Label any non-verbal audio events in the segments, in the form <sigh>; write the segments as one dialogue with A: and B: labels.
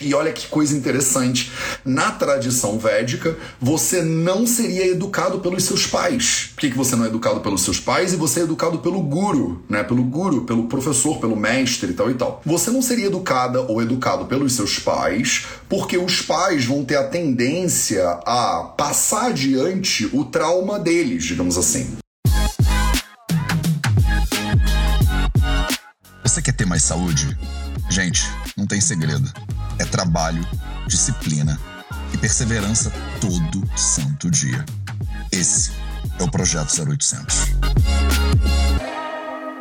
A: E olha que coisa interessante. Na tradição védica, você não seria educado pelos seus pais. Por que, que você não é educado pelos seus pais e você é educado pelo guru, né? Pelo guru, pelo professor, pelo mestre e tal e tal. Você não seria educada ou educado pelos seus pais, porque os pais vão ter a tendência a passar adiante o trauma deles, digamos assim.
B: Você quer ter mais saúde? Gente, não tem segredo. É trabalho, disciplina e perseverança todo santo dia. Esse é o Projeto 0800.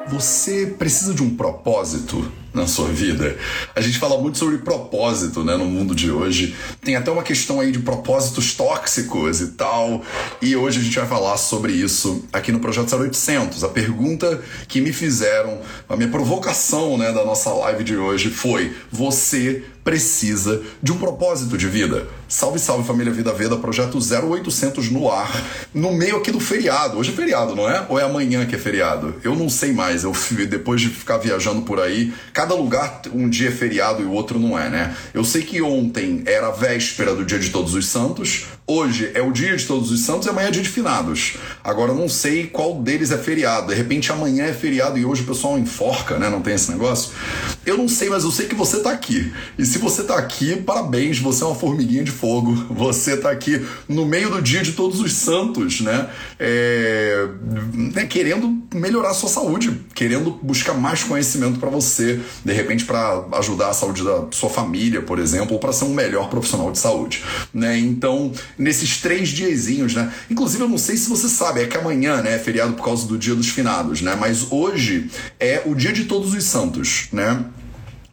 A: Você precisa de um propósito na sua vida? A gente fala muito sobre propósito, né, no mundo de hoje. Tem até uma questão aí de propósitos tóxicos e tal. E hoje a gente vai falar sobre isso aqui no Projeto 0800. A pergunta que me fizeram, a minha provocação, né, da nossa live de hoje foi: você precisa de um propósito de vida. Salve, salve família Vida Veda, projeto 0800 no ar, no meio aqui do feriado. Hoje é feriado, não é? Ou é amanhã que é feriado? Eu não sei mais. Eu depois de ficar viajando por aí, cada lugar um dia é feriado e o outro não é, né? Eu sei que ontem era a véspera do Dia de Todos os Santos, hoje é o Dia de Todos os Santos e amanhã é Dia de Finados. Agora eu não sei qual deles é feriado. De repente amanhã é feriado e hoje o pessoal enforca, né? Não tem esse negócio. Eu não sei, mas eu sei que você tá aqui. E se você tá aqui, parabéns, você é uma formiguinha de fogo. <laughs> Você tá aqui no meio do Dia de Todos os Santos, né? É... né? Querendo melhorar a sua saúde, querendo buscar mais conhecimento para você de repente para ajudar a saúde da sua família, por exemplo, ou para ser um melhor profissional de saúde, né? Então, nesses três diazinhos, né? Inclusive, eu não sei se você sabe, é que amanhã, né, é feriado por causa do Dia dos Finados, né? Mas hoje é o Dia de Todos os Santos, né?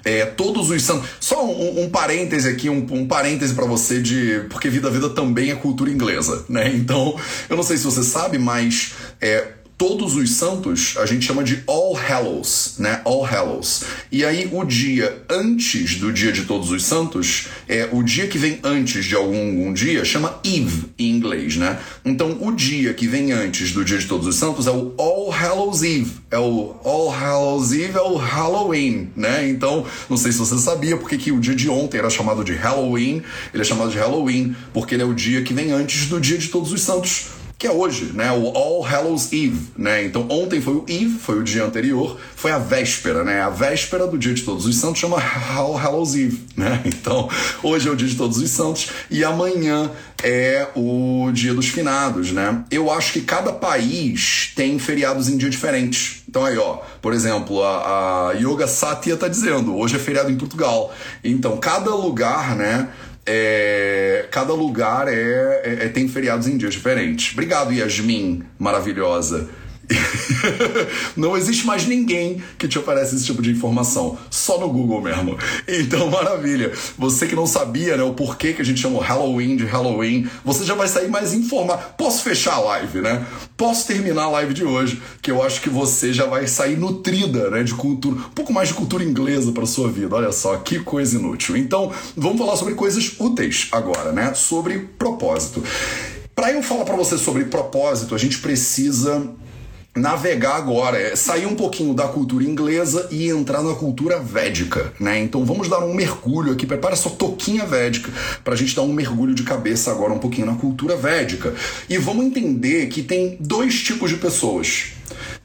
A: É, todos os santos. Só um, um parêntese aqui, um, um parêntese para você de. Porque Vida Vida também é cultura inglesa, né? Então, eu não sei se você sabe, mas é, Todos os santos a gente chama de All Hallows, né? All Hallows. E aí o dia antes do dia de Todos os Santos é o dia que vem antes de algum, algum dia chama Eve em inglês, né? Então o dia que vem antes do dia de Todos os Santos é o All Hallows Eve, é o All Hallows Eve é o Halloween, né? Então não sei se você sabia porque que o dia de ontem era chamado de Halloween, ele é chamado de Halloween porque ele é o dia que vem antes do dia de Todos os Santos que é hoje, né? O All Hallows Eve, né? Então ontem foi o Eve, foi o dia anterior, foi a véspera, né? A véspera do dia de Todos os Santos chama All Hallows Eve, né? <laughs> Então hoje é o dia de Todos os Santos e amanhã é o dia dos finados, né? Eu acho que cada país tem feriados em dia diferentes. Então aí, ó, por exemplo, a, a Yoga Satya tá dizendo, hoje é feriado em Portugal. Então cada lugar, né? É, cada lugar é, é, é, tem feriados em dias diferentes. Obrigado, Yasmin, maravilhosa. <laughs> não existe mais ninguém que te oferece esse tipo de informação, só no Google mesmo. Então, maravilha. Você que não sabia né, o porquê que a gente chama Halloween de Halloween, você já vai sair mais informado. Posso fechar a live, né? Posso terminar a live de hoje, que eu acho que você já vai sair nutrida né, de cultura, um pouco mais de cultura inglesa para sua vida. Olha só, que coisa inútil. Então, vamos falar sobre coisas úteis agora, né? Sobre propósito. Para eu falar para você sobre propósito, a gente precisa navegar agora, é sair um pouquinho da cultura inglesa e entrar na cultura védica, né? Então vamos dar um mergulho aqui, prepara sua toquinha védica para a gente dar um mergulho de cabeça agora um pouquinho na cultura védica e vamos entender que tem dois tipos de pessoas.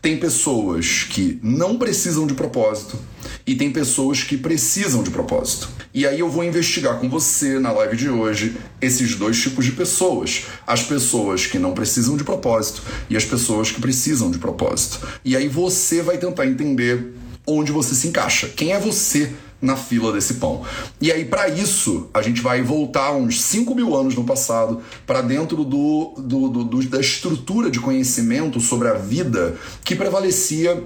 A: Tem pessoas que não precisam de propósito e tem pessoas que precisam de propósito. E aí eu vou investigar com você na live de hoje esses dois tipos de pessoas: as pessoas que não precisam de propósito e as pessoas que precisam de propósito. E aí você vai tentar entender onde você se encaixa. Quem é você na fila desse pão. E aí, para isso, a gente vai voltar uns 5 mil anos no passado, para dentro do, do, do, do, da estrutura de conhecimento sobre a vida que prevalecia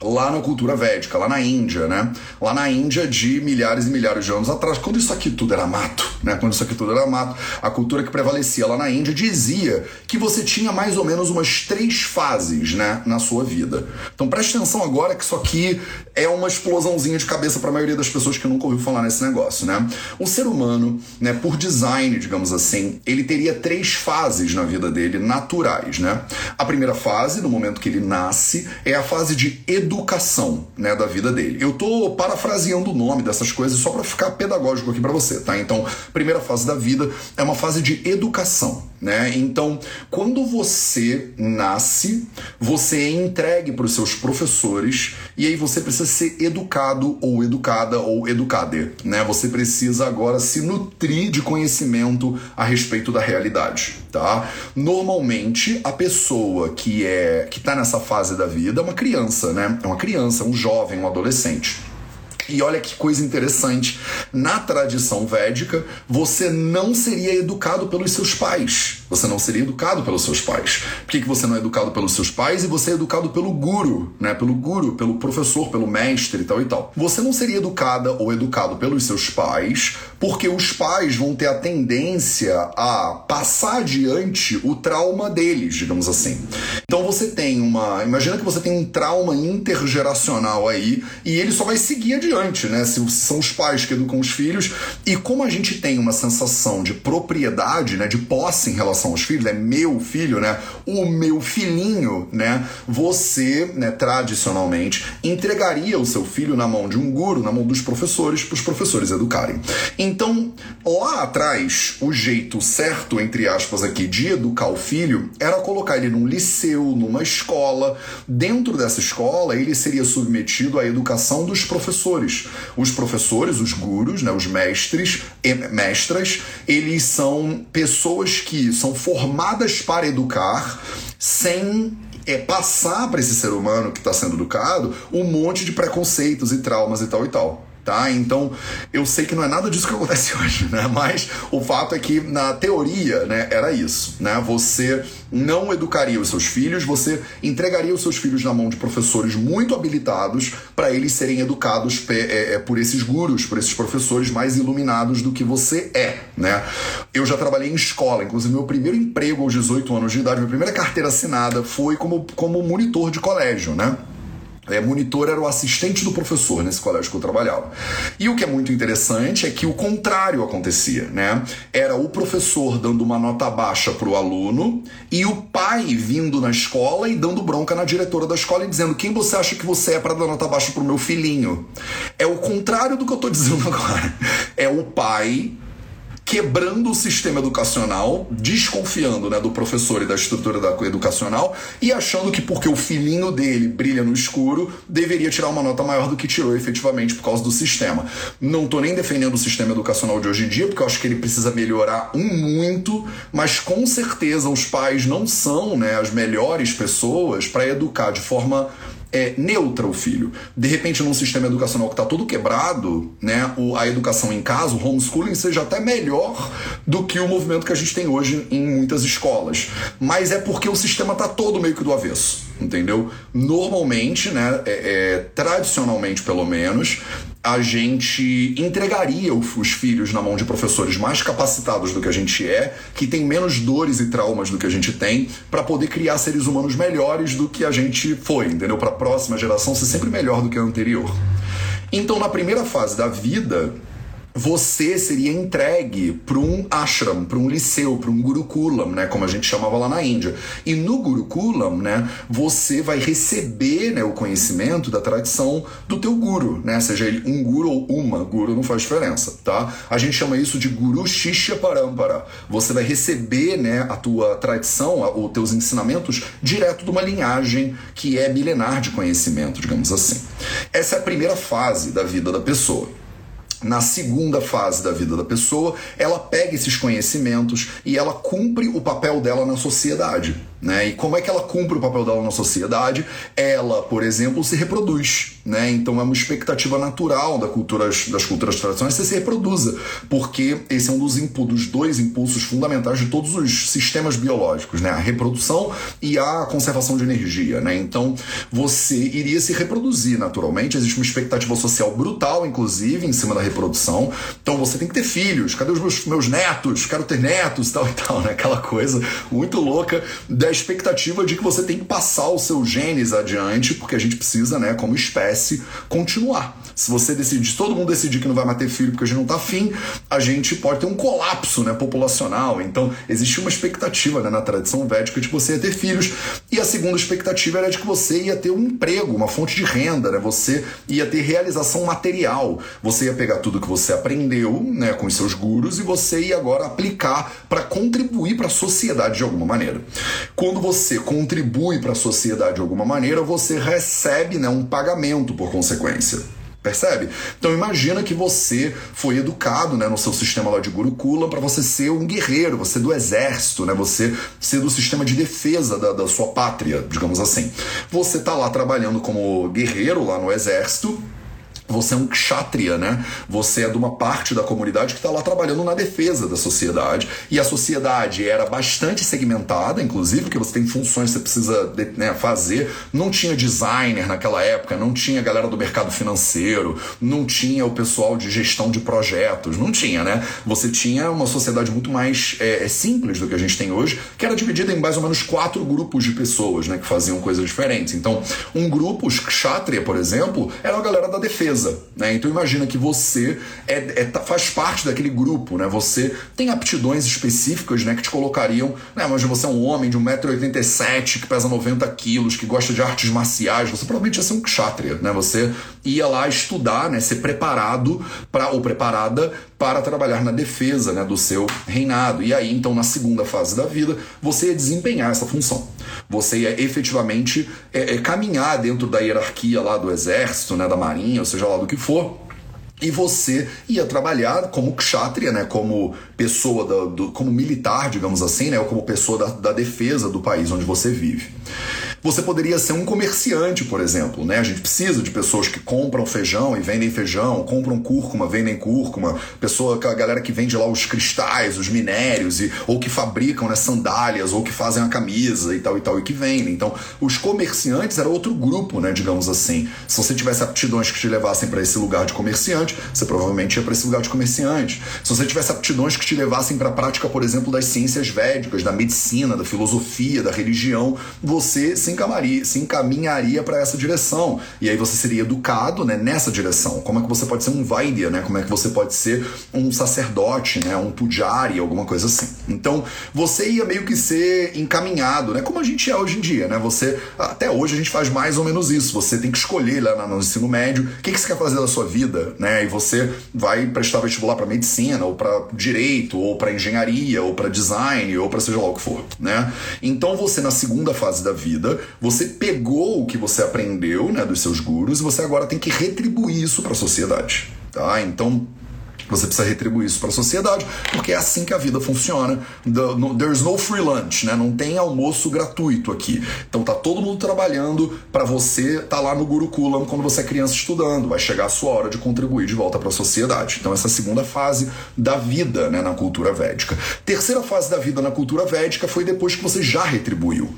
A: lá na cultura védica, lá na Índia, né? Lá na Índia de milhares e milhares de anos atrás, quando isso aqui tudo era mato, né? Quando isso aqui tudo era mato, a cultura que prevalecia lá na Índia dizia que você tinha mais ou menos umas três fases, né, na sua vida. Então preste atenção agora que isso aqui é uma explosãozinha de cabeça para a maioria das pessoas que nunca ouviu falar nesse negócio, né? O ser humano, né, por design, digamos assim, ele teria três fases na vida dele naturais, né? A primeira fase, no momento que ele nasce, é a fase de educação educação, né, da vida dele. Eu tô parafraseando o nome dessas coisas só para ficar pedagógico aqui para você, tá? Então, primeira fase da vida é uma fase de educação, né? Então, quando você nasce, você é entregue para os seus professores e aí você precisa ser educado ou educada ou educada, né? Você precisa agora se nutrir de conhecimento a respeito da realidade, tá? Normalmente, a pessoa que é que tá nessa fase da vida é uma criança, né? É uma criança, um jovem, um adolescente. E olha que coisa interessante. Na tradição védica, você não seria educado pelos seus pais. Você não seria educado pelos seus pais. Por que, que você não é educado pelos seus pais e você é educado pelo guru, né? Pelo guru, pelo professor, pelo mestre e tal e tal. Você não seria educada ou educado pelos seus pais porque os pais vão ter a tendência a passar adiante o trauma deles, digamos assim. Então você tem uma. Imagina que você tem um trauma intergeracional aí e ele só vai seguir adiante, né? Se são os pais que educam os filhos. E como a gente tem uma sensação de propriedade, né? De posse em relação aos filhos, é meu filho, né? O meu filhinho, né? Você, né, tradicionalmente, entregaria o seu filho na mão de um guru, na mão dos professores, para os professores educarem. Então, lá atrás, o jeito certo, entre aspas, aqui, de educar o filho era colocar ele num liceu, numa escola. Dentro dessa escola, ele seria submetido à educação dos professores. Os professores, os gurus, né, os mestres mestras, eles são pessoas que são formadas para educar sem é passar para esse ser humano que está sendo educado um monte de preconceitos e traumas e tal e tal tá? Então, eu sei que não é nada disso que acontece <laughs> hoje, né? Mas o fato é que na teoria, né, era isso, né? Você não educaria os seus filhos, você entregaria os seus filhos na mão de professores muito habilitados para eles serem educados é, é, por esses gurus, por esses professores mais iluminados do que você é, né? Eu já trabalhei em escola, inclusive meu primeiro emprego aos 18 anos de idade, minha primeira carteira assinada foi como, como monitor de colégio, né? É, monitor era o assistente do professor nesse colégio que eu trabalhava. E o que é muito interessante é que o contrário acontecia, né? Era o professor dando uma nota baixa para o aluno e o pai vindo na escola e dando bronca na diretora da escola e dizendo: quem você acha que você é para dar nota baixa para o meu filhinho? É o contrário do que eu estou <laughs> dizendo agora. É o pai quebrando o sistema educacional, desconfiando né, do professor e da estrutura da educacional e achando que porque o filhinho dele brilha no escuro, deveria tirar uma nota maior do que tirou efetivamente por causa do sistema. Não estou nem defendendo o sistema educacional de hoje em dia, porque eu acho que ele precisa melhorar um muito, mas com certeza os pais não são né, as melhores pessoas para educar de forma é, neutra o filho. De repente, num sistema educacional que está todo quebrado, né, a educação em casa, o homeschooling, seja até melhor do que o movimento que a gente tem hoje em muitas escolas. Mas é porque o sistema está todo meio que do avesso, entendeu? Normalmente, né, é, é, tradicionalmente pelo menos, a gente entregaria os filhos na mão de professores mais capacitados do que a gente é, que tem menos dores e traumas do que a gente tem, para poder criar seres humanos melhores do que a gente foi, entendeu? Para a próxima geração ser sempre melhor do que a anterior. Então, na primeira fase da vida, você seria entregue para um ashram, para um liceu, para um gurukulam, né, como a gente chamava lá na Índia. E no gurukulam, né, você vai receber, né, o conhecimento da tradição do teu guru, né, seja ele um guru ou uma, guru não faz diferença, tá? A gente chama isso de guru shishya parampara. Você vai receber, né, a tua tradição, os teus ensinamentos direto de uma linhagem que é milenar de conhecimento, digamos assim. Essa é a primeira fase da vida da pessoa na segunda fase da vida da pessoa, ela pega esses conhecimentos e ela cumpre o papel dela na sociedade. Né? E como é que ela cumpre o papel dela na sociedade? Ela, por exemplo, se reproduz. Né? Então é uma expectativa natural da cultura, das culturas tradicionais que se reproduza, porque esse é um dos, dos dois impulsos fundamentais de todos os sistemas biológicos, né? a reprodução e a conservação de energia. Né? Então você iria se reproduzir naturalmente, existe uma expectativa social brutal, inclusive, em cima da reprodução. Então você tem que ter filhos, cadê os meus, meus netos? Quero ter netos, tal e tal, né? aquela coisa muito louca da expectativa de que você tem que passar os seus genes adiante, porque a gente precisa, né, como espécie, continuar. Se você decidir, todo mundo decidir que não vai mais filho porque a gente não tá afim, a gente pode ter um colapso né, populacional. Então, existe uma expectativa né, na tradição védica de que você ia ter filhos. E a segunda expectativa era de que você ia ter um emprego, uma fonte de renda, né? Você ia ter realização material. Você ia pegar tudo que você aprendeu né, com os seus gurus e você ia agora aplicar para contribuir para a sociedade de alguma maneira. Quando você contribui para a sociedade de alguma maneira, você recebe né, um pagamento por consequência. Percebe? Então imagina que você foi educado né, no seu sistema lá de Gurukula para você ser um guerreiro, você do exército, né, você ser do sistema de defesa da, da sua pátria, digamos assim. Você está lá trabalhando como guerreiro lá no exército você é um kshatriya, né? Você é de uma parte da comunidade que está lá trabalhando na defesa da sociedade. E a sociedade era bastante segmentada, inclusive, porque você tem funções que você precisa né, fazer. Não tinha designer naquela época, não tinha galera do mercado financeiro, não tinha o pessoal de gestão de projetos, não tinha, né? Você tinha uma sociedade muito mais é, é simples do que a gente tem hoje, que era dividida em mais ou menos quatro grupos de pessoas, né? Que faziam coisas diferentes. Então, um grupo, os kshatriya, por exemplo, era a galera da defesa Né? Então imagina que você é, é, tá, faz parte daquele grupo, né? Você tem aptidões específicas né, que te colocariam. Né? Mas você é um homem de 1,87m que pesa 90 quilos, que gosta de artes marciais, você provavelmente ia ser um kshatriya, né? Você ia lá estudar, né? Ser preparado para ou preparada para trabalhar na defesa né, do seu reinado. E aí, então, na segunda fase da vida, você ia desempenhar essa função. Você ia efetivamente é, é, caminhar dentro da hierarquia lá do exército, né, da marinha, ou seja lá do que for, e você ia trabalhar como kshatriya, né, como pessoa, da, do, como militar, digamos assim, né, ou como pessoa da, da defesa do país onde você vive. Você poderia ser um comerciante, por exemplo, né? A gente precisa de pessoas que compram feijão e vendem feijão, compram cúrcuma, vendem cúrcuma, pessoa, a galera que vende lá os cristais, os minérios, e, ou que fabricam né, sandálias, ou que fazem a camisa e tal e tal, e que vendem. Então, os comerciantes era outro grupo, né, digamos assim. Se você tivesse aptidões que te levassem para esse lugar de comerciante, você provavelmente ia para esse lugar de comerciante. Se você tivesse aptidões que te levassem para a prática, por exemplo, das ciências védicas, da medicina, da filosofia, da religião, você se encaminharia, se encaminharia para essa direção. E aí você seria educado né, nessa direção. Como é que você pode ser um Vaidya, né? Como é que você pode ser um sacerdote, né? Um pujari, alguma coisa assim. Então, você ia meio que ser encaminhado, né? Como a gente é hoje em dia, né? Você, até hoje a gente faz mais ou menos isso. Você tem que escolher lá no ensino médio o que, que você quer fazer da sua vida, né? E você vai prestar vestibular para medicina, ou para direito, ou para engenharia, ou para design, ou para seja lá o que for, né? Então você na segunda fase da vida você pegou o que você aprendeu, né, dos seus gurus e você agora tem que retribuir isso para a sociedade, tá? Então, você precisa retribuir isso para a sociedade, porque é assim que a vida funciona. There's no free lunch, né? Não tem almoço gratuito aqui. Então tá todo mundo trabalhando para você tá lá no Gurukulam quando você é criança estudando. Vai chegar a sua hora de contribuir de volta para a sociedade. Então essa é segunda fase da vida, né, na cultura védica. Terceira fase da vida na cultura védica foi depois que você já retribuiu.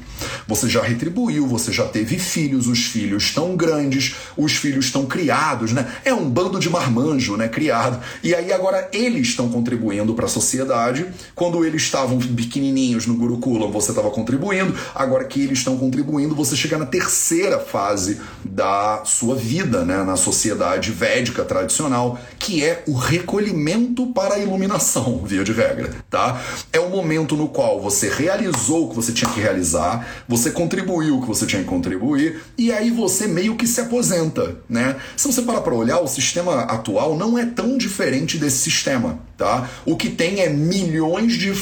A: Você já retribuiu, você já teve filhos, os filhos estão grandes, os filhos estão criados, né? É um bando de marmanjo, né, criado. E aí agora eles estão contribuindo para a sociedade. Quando eles estavam pequenininhos no Gurukulam, você estava contribuindo. Agora que eles estão contribuindo, você chega na terceira fase da sua vida, né, na sociedade védica tradicional, que é o recolhimento para a iluminação, <laughs> via de regra, tá? É o momento no qual você realizou o que você tinha que realizar, você contribuiu o que você tinha que contribuir e aí você meio que se aposenta, né? Se você parar para olhar, o sistema atual não é tão diferente desse sistema, tá? O que tem é milhões de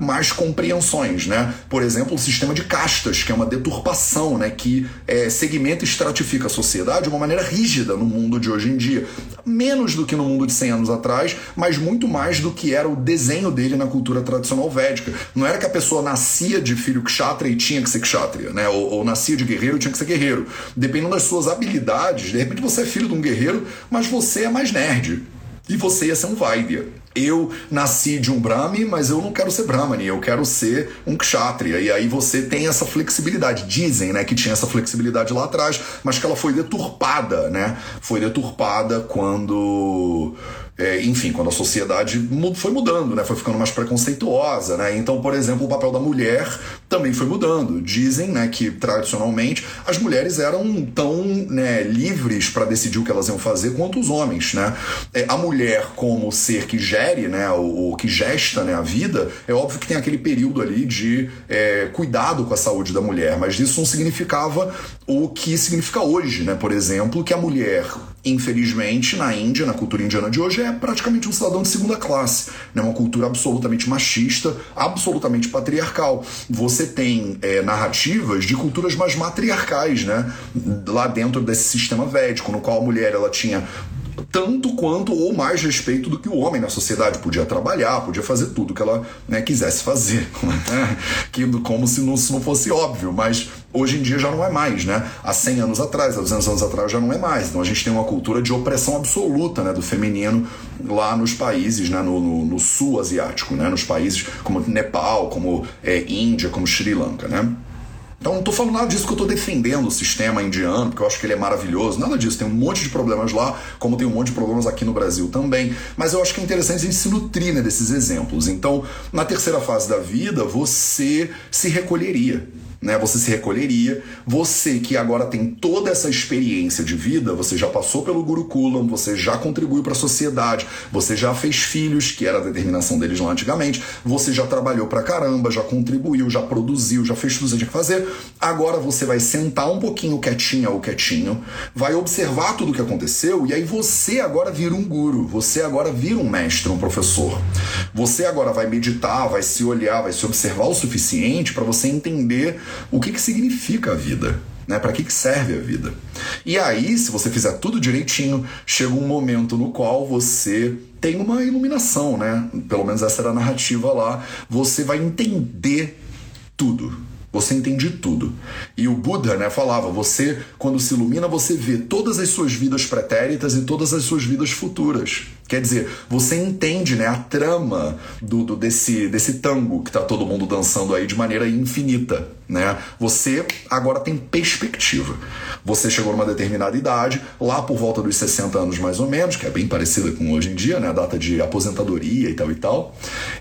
A: más compreensões, né? Por exemplo, o sistema de castas, que é uma deturpação, né? Que é, segmenta e estratifica a sociedade de uma maneira rígida no mundo de hoje em dia. Menos do que no mundo de 100 anos atrás, mas muito mais do que era o desenho dele na cultura tradicional védica. Não era que a pessoa nascia de filho kshatriya e tinha que ser kshatriya, né? Ou, ou nascia de guerreiro e tinha que ser guerreiro. Dependendo das suas habilidades, de repente você é filho de um guerreiro, mas você é mais nerd e você ia ser um Vaidya. Eu nasci de um Brahmi, mas eu não quero ser Brahmani, eu quero ser um Kshatriya. E aí você tem essa flexibilidade. Dizem né, que tinha essa flexibilidade lá atrás, mas que ela foi deturpada, né? Foi deturpada quando é, enfim, quando a sociedade foi mudando, né? Foi ficando mais preconceituosa, né? Então, por exemplo, o papel da mulher também foi mudando. Dizem, né, que tradicionalmente as mulheres eram tão né, livres para decidir o que elas iam fazer quanto os homens, né? É, a mulher como ser que gere, né, o, que gesta, né, a vida, é óbvio que tem aquele período ali de é, cuidado com a saúde da mulher, mas isso não significava o que significa hoje, né? Por exemplo, que a mulher infelizmente, na Índia, na cultura indiana de hoje, é praticamente um cidadão de segunda classe. Né? Uma cultura absolutamente machista, absolutamente patriarcal. Você tem é, narrativas de culturas mais matriarcais, né? Lá dentro desse sistema védico, no qual a mulher ela tinha tanto quanto ou mais respeito do que o homem na sociedade. Podia trabalhar, podia fazer tudo que ela né, quisesse fazer. <laughs> Né? que, como se não, se não fosse óbvio, mas hoje em dia já não é mais, né? Há 100 anos atrás, há 200 anos atrás já não é mais. Então a gente tem uma cultura de opressão absoluta né, do feminino lá nos países, né, no, no, no sul asiático, né? Nos países como Nepal, como é, Índia, como Sri Lanka, né? Então não estou falando nada disso que eu estou defendendo o sistema indiano, porque eu acho que ele é maravilhoso, nada disso. Tem um monte de problemas lá, como tem um monte de problemas aqui no Brasil também. Mas eu acho que é interessante a gente se nutrir né, desses exemplos. Então, na terceira fase da vida, você se recolheria né? Você se recolheria. Você que agora tem toda essa experiência de vida, você já passou pelo Gurukulam, você já contribuiu para a sociedade, você já fez filhos, que era a determinação deles lá antigamente, você já trabalhou pra caramba, já contribuiu, já produziu, já fez tudo que tinha que fazer. Agora você vai sentar um pouquinho quietinha ou quietinho, vai observar tudo o que aconteceu e aí você agora vira um guru, você agora vira um mestre, um professor. Você agora vai meditar, vai se olhar, vai se observar o suficiente para você entender o que, que significa a vida. Né, para que, que serve a vida? E aí, se você fizer tudo direitinho, chega um momento no qual você tem uma iluminação, né? Pelo menos essa era a narrativa lá. Você vai entender tudo. Você entende tudo. E o Buda né, falava: você, quando se ilumina, você vê todas as suas vidas pretéritas e todas as suas vidas futuras. Quer dizer, você entende né, a trama do, do desse, desse tango que está todo mundo dançando aí de maneira infinita. Né? Você agora tem perspectiva. Você chegou numa determinada idade, lá por volta dos 60 anos mais ou menos, que é bem parecida com hoje em dia, né? a data de aposentadoria e tal e tal.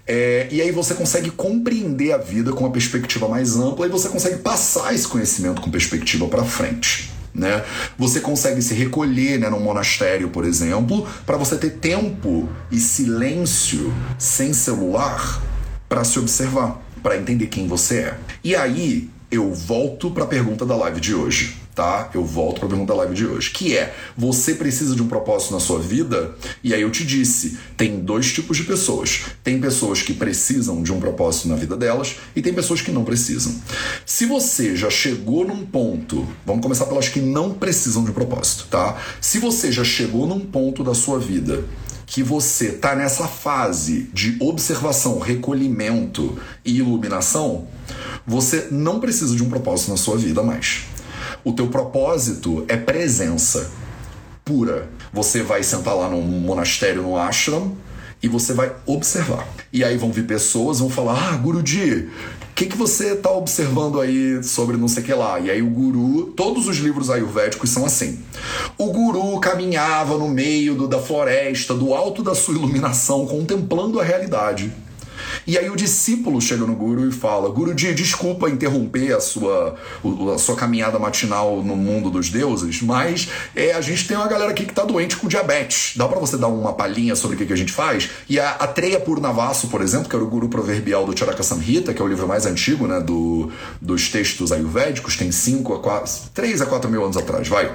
A: É, e aí você consegue compreender a vida com uma perspectiva mais ampla e você consegue passar esse conhecimento com perspectiva para frente né? Você consegue se recolher, né, num monastério, por exemplo, para você ter tempo e silêncio sem celular para se observar, para entender quem você é. E aí eu volto para a pergunta da live de hoje tá? Eu volto para a pergunta live de hoje, que é: você precisa de um propósito na sua vida? E aí eu te disse, tem dois tipos de pessoas. Tem pessoas que precisam de um propósito na vida delas e tem pessoas que não precisam. Se você já chegou num ponto, vamos começar pelas que não precisam de um propósito, tá? Se você já chegou num ponto da sua vida que você tá nessa fase de observação, recolhimento e iluminação, você não precisa de um propósito na sua vida mais. O teu propósito é presença pura. Você vai sentar lá num monastério, no ashram, e você vai observar. E aí vão vir pessoas, vão falar: Ah, Guruji, o que, que você está observando aí sobre não sei o que lá? E aí o guru, todos os livros ayurvédicos são assim. O guru caminhava no meio do, da floresta, do alto da sua iluminação, contemplando a realidade. E aí o discípulo chega no Guru e fala: Guruji, desculpa interromper a sua, a sua caminhada matinal no mundo dos deuses, mas é, a gente tem uma galera aqui que tá doente com diabetes. Dá para você dar uma palhinha sobre o que, que a gente faz? E a, a Treia Purnavasu, por exemplo, que era o guru proverbial do Charaka Samhita, que é o livro mais antigo né, do, dos textos ayurvédicos, tem 5 a 4, 3 a 4 mil anos atrás, vai.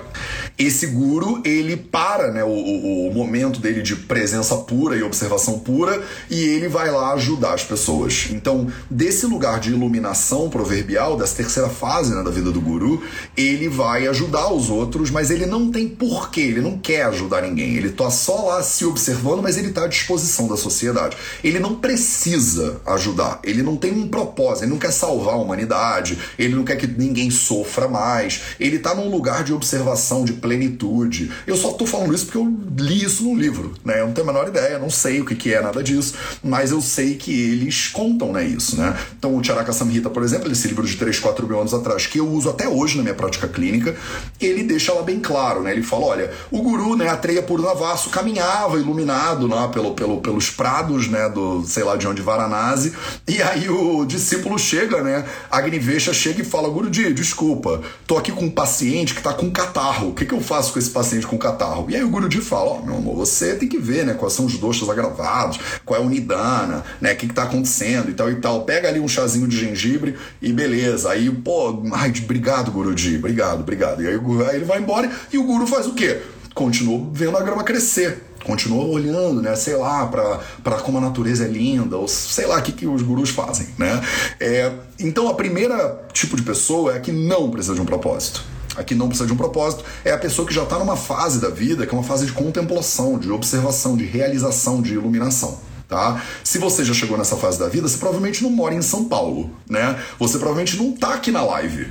A: Esse guru, ele para né, o, o, o momento dele de presença pura e observação pura e ele vai lá ajudar as pessoas. Então, desse lugar de iluminação proverbial, dessa terceira fase né, da vida do guru, ele vai ajudar os outros, mas ele não tem porquê, ele não quer ajudar ninguém. Ele tá só lá se observando, mas ele tá à disposição da sociedade. Ele não precisa ajudar, ele não tem um propósito, ele não quer salvar a humanidade, ele não quer que ninguém sofra mais. Ele tá num lugar de observação, de plenitude. Eu só tô falando isso porque eu li isso num livro, né? Eu não tenho a menor ideia, não sei o que, que é nada disso, mas eu sei que eles contam, né, isso, né? Então o Charaka Samhita, por exemplo, esse livro de 3, 4 mil anos atrás, que eu uso até hoje na minha prática clínica, ele deixa lá bem claro, né? Ele fala, olha, o guru, né, a Treia Purnavasu, caminhava iluminado lá pelo, pelo, pelos prados, né, do, sei lá de onde, Varanasi, e aí o discípulo chega, né, Agnivesha chega e fala, Guruji, desculpa, tô aqui com um paciente que tá com catarro, o que, que eu faço com esse paciente com catarro? E aí o Guruji fala, ó, oh, meu amor, você tem que ver, né, quais são os doxas agravados, qual é o nidana, né, o que, que tá acontecendo e tal e tal. Pega ali um chazinho de gengibre e beleza. Aí, pô, ai, obrigado, Guruji, obrigado, obrigado. E aí, aí ele vai embora e o Guru faz o quê? Continua vendo a grama crescer continua olhando, né, sei lá, para como a natureza é linda, ou sei lá o que, que os gurus fazem, né? É, então a primeira tipo de pessoa é a que não precisa de um propósito. A que não precisa de um propósito é a pessoa que já está numa fase da vida que é uma fase de contemplação, de observação, de realização, de iluminação. Tá? Se você já chegou nessa fase da vida, você provavelmente não mora em São Paulo, né? Você provavelmente não tá aqui na live.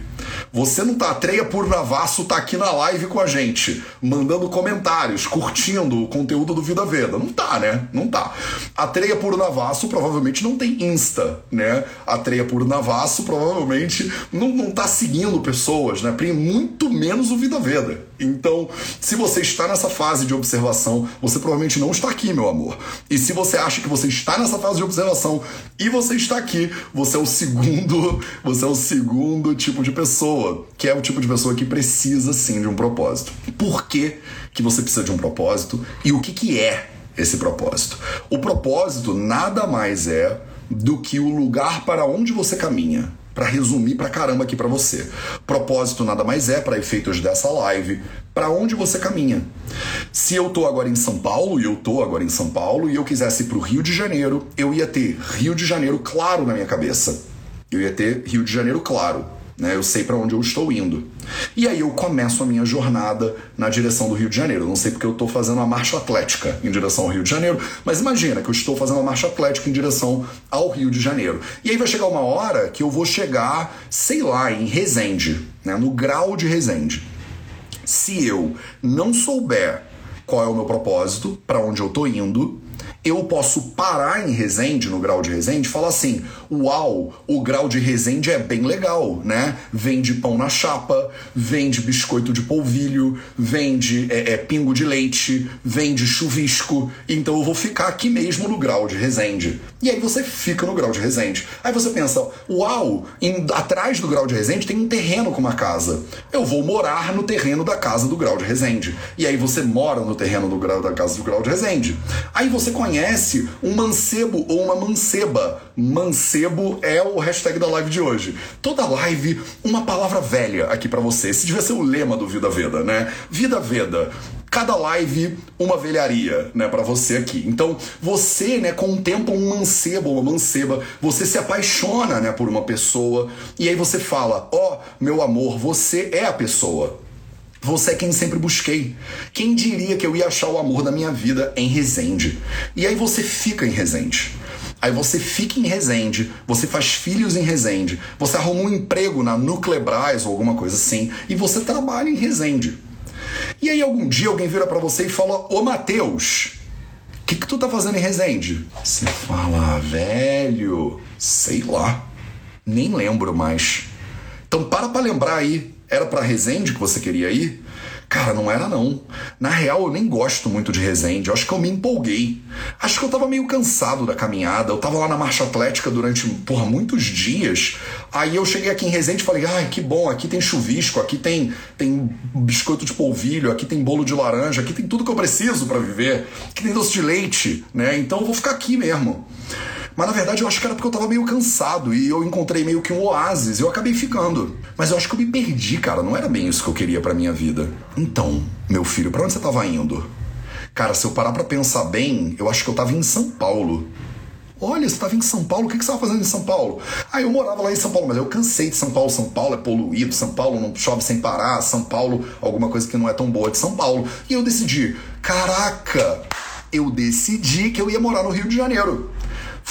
A: Você não tá, Treia por Navasso tá aqui na live com a gente, mandando comentários, curtindo o conteúdo do Vida Veda. Não tá, né? Não tá. A Treia por Navasso provavelmente não tem Insta, né? A Treia por Navasso provavelmente não, não tá seguindo pessoas, né? Muito menos o Vida Veda. Então, se você está nessa fase de observação, você provavelmente não está aqui, meu amor. E se você acha que você está nessa fase de observação e você está aqui, você é o segundo, <laughs> você é o segundo tipo de pessoa, que é o tipo de pessoa que precisa sim de um propósito. Por que, que você precisa de um propósito e o que, que é esse propósito? O propósito nada mais é do que o lugar para onde você caminha para resumir pra caramba aqui para você. Propósito nada mais é para efeitos dessa live, para onde você caminha. Se eu tô agora em São Paulo e eu tô agora em São Paulo e eu quisesse ir pro Rio de Janeiro, eu ia ter Rio de Janeiro claro na minha cabeça. Eu ia ter Rio de Janeiro claro né? Eu sei para onde eu estou indo. E aí eu começo a minha jornada na direção do Rio de Janeiro. Não sei porque eu estou fazendo uma marcha atlética em direção ao Rio de Janeiro, mas imagina que eu estou fazendo uma marcha atlética em direção ao Rio de Janeiro. E aí vai chegar uma hora que eu vou chegar, sei lá, em Resende, né? no grau de Resende. Se eu não souber qual é o meu propósito, para onde eu estou indo, eu posso parar em Resende, no grau de Resende, e falar assim: uau, o grau de Resende é bem legal, né? Vende pão na chapa, vende biscoito de polvilho, vende é, é, pingo de leite, vende chuvisco, então eu vou ficar aqui mesmo no grau de Resende. E aí você fica no grau de Resende. Aí você pensa: uau, em, atrás do grau de Resende tem um terreno com uma casa. Eu vou morar no terreno da casa do grau de Resende. E aí você mora no terreno do grau da casa do grau de Resende. Aí você conhece conhece um mancebo ou uma manceba. Mancebo é o hashtag da live de hoje. Toda live, uma palavra velha aqui para você. Esse devia ser o lema do Vida Veda, né? Vida Veda cada live uma velharia, né, para você aqui. Então, você, né, contempla um mancebo uma manceba, você se apaixona, né, por uma pessoa e aí você fala: "Ó, oh, meu amor, você é a pessoa". Você é quem sempre busquei. Quem diria que eu ia achar o amor da minha vida em Resende? E aí você fica em Resende. Aí você fica em Resende, você faz filhos em Resende, você arruma um emprego na Nuclebras ou alguma coisa assim, e você trabalha em Resende. E aí algum dia alguém vira para você e fala: Ô Matheus, o que, que tu tá fazendo em Resende? Você fala, velho, sei lá, nem lembro mais. Então para pra lembrar aí era para Resende que você queria ir? Cara, não era não. Na real, eu nem gosto muito de Resende. Eu acho que eu me empolguei. Acho que eu tava meio cansado da caminhada. Eu tava lá na marcha atlética durante, porra, muitos dias. Aí eu cheguei aqui em Resende e falei: ai, que bom, aqui tem chuvisco, aqui tem, tem biscoito de polvilho, aqui tem bolo de laranja, aqui tem tudo que eu preciso para viver. Aqui tem doce de leite, né? Então eu vou ficar aqui mesmo. Mas na verdade eu acho que era porque eu tava meio cansado e eu encontrei meio que um oásis eu acabei ficando. Mas eu acho que eu me perdi, cara. Não era bem isso que eu queria para minha vida. Então, meu filho, para onde você tava indo? Cara, se eu parar pra pensar bem, eu acho que eu tava em São Paulo. Olha, você estava em São Paulo, o que, que você estava fazendo em São Paulo? Ah, eu morava lá em São Paulo, mas eu cansei de São Paulo. São Paulo é poluído, São Paulo não chove sem parar, São Paulo, alguma coisa que não é tão boa de São Paulo. E eu decidi, caraca, eu decidi que eu ia morar no Rio de Janeiro.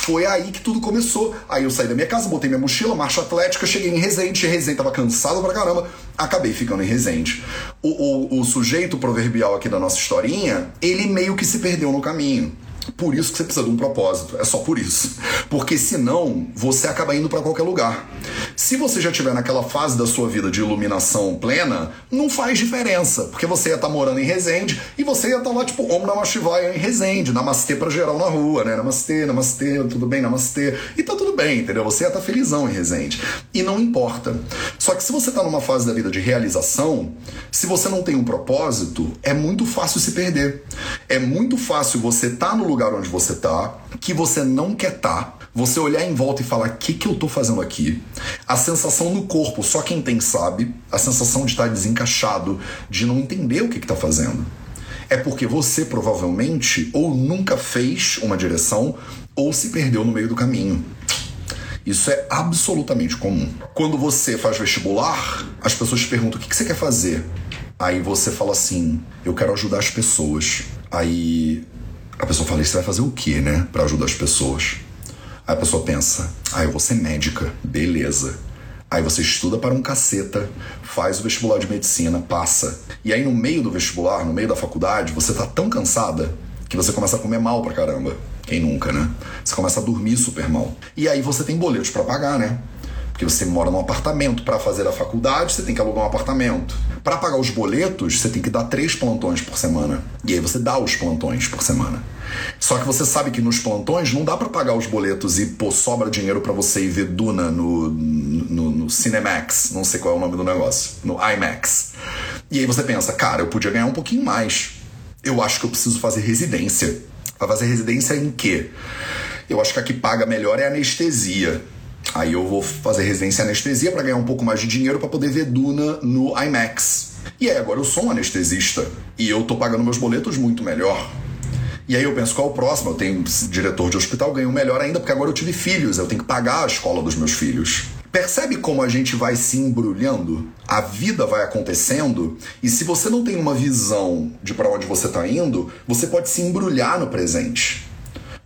A: Foi aí que tudo começou. Aí eu saí da minha casa, botei minha mochila, marcha atlética, cheguei em Resende. Resende tava cansado pra caramba, acabei ficando em Resende. O, o, o sujeito proverbial aqui da nossa historinha, ele meio que se perdeu no caminho. Por isso que você precisa de um propósito. É só por isso. Porque senão você acaba indo para qualquer lugar. Se você já estiver naquela fase da sua vida de iluminação plena, não faz diferença. Porque você ia estar tá morando em Resende e você ia estar tá lá, tipo, Om Namah Shivaya em Resende. Namastê pra geral na rua, né? Namastê, namastê, tudo bem, namastê. E tá tudo bem, entendeu? Você ia estar tá felizão em Resende. E não importa. Só que se você tá numa fase da vida de realização, se você não tem um propósito, é muito fácil se perder. É muito fácil você estar tá no lugar onde você tá, que você não quer estar, tá, você olhar em volta e falar: o que, que eu tô fazendo aqui? A sensação no corpo, só quem tem sabe, a sensação de estar desencaixado, de não entender o que, que tá fazendo. É porque você provavelmente ou nunca fez uma direção ou se perdeu no meio do caminho. Isso é absolutamente comum. Quando você faz vestibular, as pessoas te perguntam o que você quer fazer. Aí você fala assim: eu quero ajudar as pessoas. Aí a pessoa fala: você vai fazer o que, né, para ajudar as pessoas? Aí a pessoa pensa: ah, eu vou ser médica, beleza. Aí você estuda para um caceta, faz o vestibular de medicina, passa. E aí no meio do vestibular, no meio da faculdade, você tá tão cansada que você começa a comer mal pra caramba. Quem nunca, né? Você começa a dormir super mal. E aí você tem boletos para pagar, né? Porque você mora num apartamento. Para fazer a faculdade, você tem que alugar um apartamento. Para pagar os boletos, você tem que dar três plantões por semana. E aí você dá os plantões por semana. Só que você sabe que nos plantões não dá para pagar os boletos e pô, sobra dinheiro para você ir ver Duna no, no, no Cinemax, não sei qual é o nome do negócio, no IMAX. E aí você pensa, cara, eu podia ganhar um pouquinho mais. Eu acho que eu preciso fazer residência. Vai fazer residência em quê? Eu acho que a que paga melhor é anestesia. Aí eu vou fazer residência em anestesia para ganhar um pouco mais de dinheiro para poder ver Duna no IMAX. E aí agora eu sou um anestesista e eu tô pagando meus boletos muito melhor. E aí eu penso, qual é o próximo? Eu tenho diretor de hospital, ganho melhor ainda, porque agora eu tive filhos, eu tenho que pagar a escola dos meus filhos. Percebe como a gente vai se embrulhando? A vida vai acontecendo e se você não tem uma visão de para onde você está indo, você pode se embrulhar no presente.